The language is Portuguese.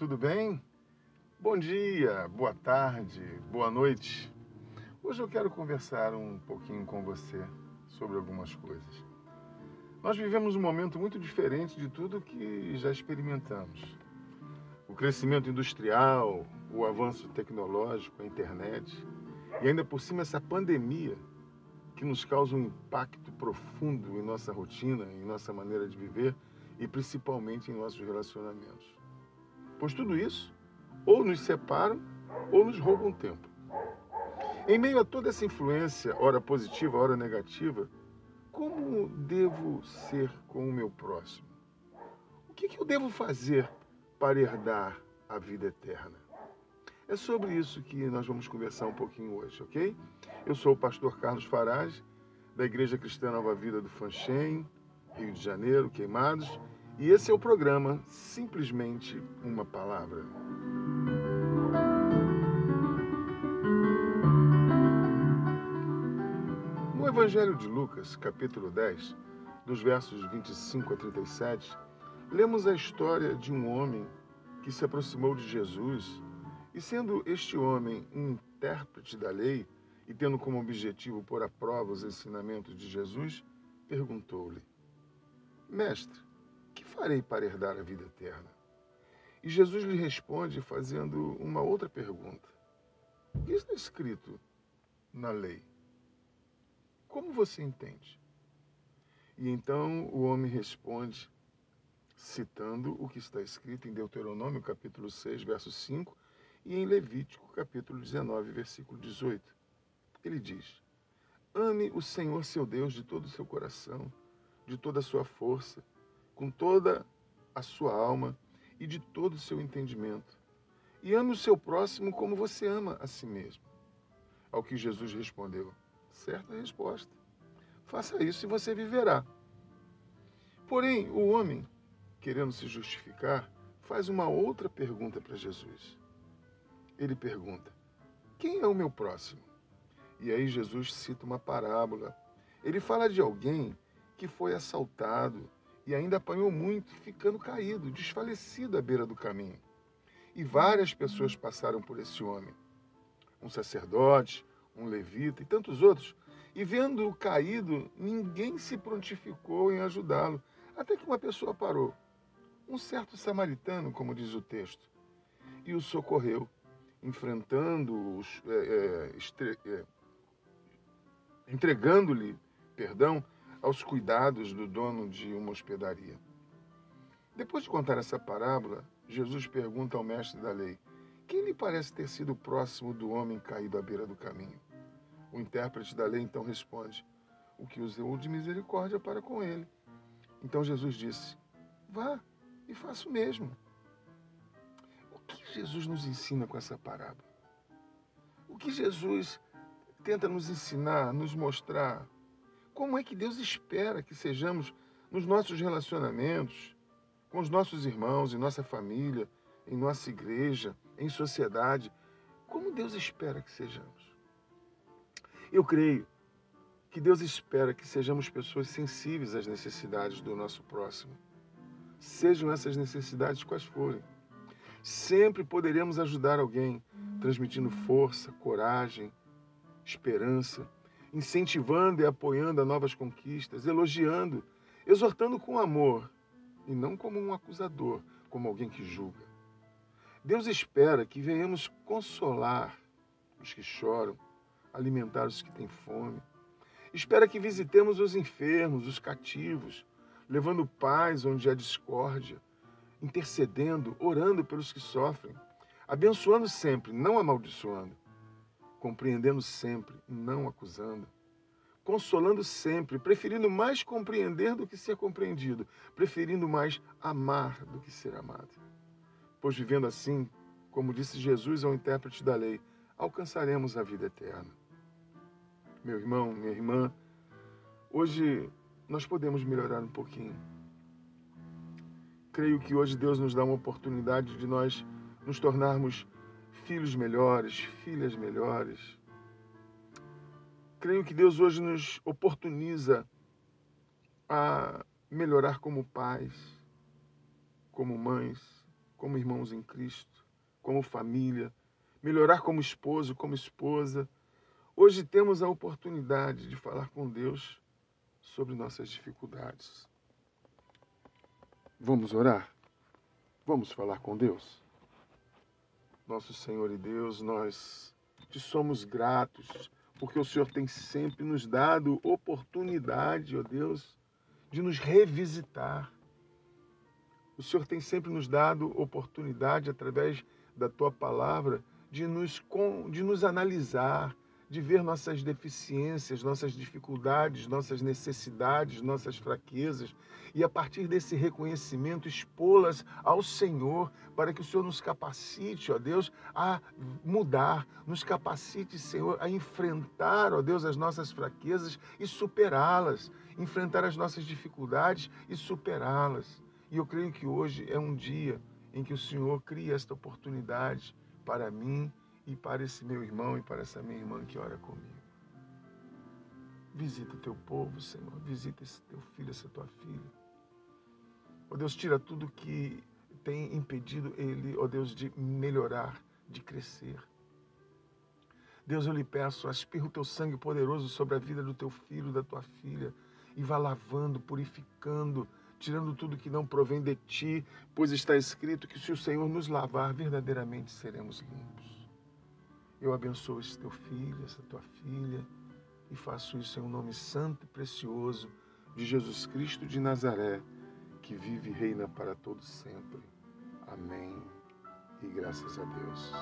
tudo bem? Bom dia, boa tarde, boa noite. Hoje eu quero conversar um pouquinho com você sobre algumas coisas. Nós vivemos um momento muito diferente de tudo que já experimentamos. O crescimento industrial, o avanço tecnológico, a internet e ainda por cima essa pandemia que nos causa um impacto profundo em nossa rotina, em nossa maneira de viver e principalmente em nossos relacionamentos. Pois tudo isso ou nos separam ou nos roubam tempo. Em meio a toda essa influência, ora positiva, ora negativa, como devo ser com o meu próximo? O que, que eu devo fazer para herdar a vida eterna? É sobre isso que nós vamos conversar um pouquinho hoje, ok? Eu sou o pastor Carlos Farage, da Igreja Cristã Nova Vida do Fanchen, Rio de Janeiro, Queimados, e esse é o programa Simplesmente uma Palavra. No Evangelho de Lucas, capítulo 10, dos versos 25 a 37, lemos a história de um homem que se aproximou de Jesus e, sendo este homem um intérprete da lei e tendo como objetivo pôr à prova os ensinamentos de Jesus, perguntou-lhe: Mestre, que farei para herdar a vida eterna? E Jesus lhe responde fazendo uma outra pergunta: O que está escrito na lei? Como você entende? E então o homem responde, citando o que está escrito em Deuteronômio, capítulo 6, verso 5, e em Levítico, capítulo 19, versículo 18. Ele diz: Ame o Senhor seu Deus de todo o seu coração, de toda a sua força, com toda a sua alma e de todo o seu entendimento. E ame o seu próximo como você ama a si mesmo. Ao que Jesus respondeu: Certa resposta. Faça isso e você viverá. Porém, o homem, querendo se justificar, faz uma outra pergunta para Jesus. Ele pergunta: Quem é o meu próximo? E aí Jesus cita uma parábola. Ele fala de alguém que foi assaltado e ainda apanhou muito, ficando caído, desfalecido à beira do caminho. E várias pessoas passaram por esse homem. Um sacerdote, um levita e tantos outros. E vendo-o caído, ninguém se prontificou em ajudá-lo, até que uma pessoa parou. Um certo samaritano, como diz o texto, e o socorreu, enfrentando-os, é, é, é, entregando-lhe, perdão, aos cuidados do dono de uma hospedaria. Depois de contar essa parábola, Jesus pergunta ao mestre da lei: Quem lhe parece ter sido próximo do homem caído à beira do caminho? O intérprete da lei então responde: O que usou de misericórdia para com ele. Então Jesus disse: Vá e faça o mesmo. O que Jesus nos ensina com essa parábola? O que Jesus tenta nos ensinar, nos mostrar? Como é que Deus espera que sejamos nos nossos relacionamentos, com os nossos irmãos, em nossa família, em nossa igreja, em sociedade? Como Deus espera que sejamos? Eu creio que Deus espera que sejamos pessoas sensíveis às necessidades do nosso próximo. Sejam essas necessidades quais forem. Sempre poderemos ajudar alguém, transmitindo força, coragem, esperança incentivando e apoiando a novas conquistas, elogiando, exortando com amor e não como um acusador, como alguém que julga. Deus espera que venhamos consolar os que choram, alimentar os que têm fome. Espera que visitemos os enfermos, os cativos, levando paz onde há discórdia, intercedendo, orando pelos que sofrem, abençoando sempre, não amaldiçoando compreendendo sempre, não acusando, consolando sempre, preferindo mais compreender do que ser compreendido, preferindo mais amar do que ser amado. Pois vivendo assim, como disse Jesus ao intérprete da lei, alcançaremos a vida eterna. Meu irmão, minha irmã, hoje nós podemos melhorar um pouquinho. Creio que hoje Deus nos dá uma oportunidade de nós nos tornarmos filhos melhores, filhas melhores. Creio que Deus hoje nos oportuniza a melhorar como pais, como mães, como irmãos em Cristo, como família, melhorar como esposo, como esposa. Hoje temos a oportunidade de falar com Deus sobre nossas dificuldades. Vamos orar? Vamos falar com Deus? Nosso Senhor e Deus, nós te somos gratos, porque o Senhor tem sempre nos dado oportunidade, ó Deus, de nos revisitar. O Senhor tem sempre nos dado oportunidade, através da tua palavra, de nos, de nos analisar, de ver nossas deficiências, nossas dificuldades, nossas necessidades, nossas fraquezas e a partir desse reconhecimento expô-las ao Senhor para que o Senhor nos capacite, ó Deus, a mudar, nos capacite, Senhor, a enfrentar, ó Deus, as nossas fraquezas e superá-las, enfrentar as nossas dificuldades e superá-las. E eu creio que hoje é um dia em que o Senhor cria esta oportunidade para mim e para esse meu irmão e para essa minha irmã que ora comigo. Visita o teu povo, Senhor. Visita esse teu filho, essa tua filha. Ó oh Deus, tira tudo que tem impedido ele, ó oh Deus, de melhorar, de crescer. Deus, eu lhe peço, aspirra o teu sangue poderoso sobre a vida do teu filho, da tua filha, e vá lavando, purificando, tirando tudo que não provém de ti, pois está escrito que se o Senhor nos lavar, verdadeiramente seremos limpos. Eu abençoo esse teu filho, essa tua filha, e faço isso em um nome santo e precioso de Jesus Cristo de Nazaré, que vive e reina para todos sempre. Amém. E graças a Deus.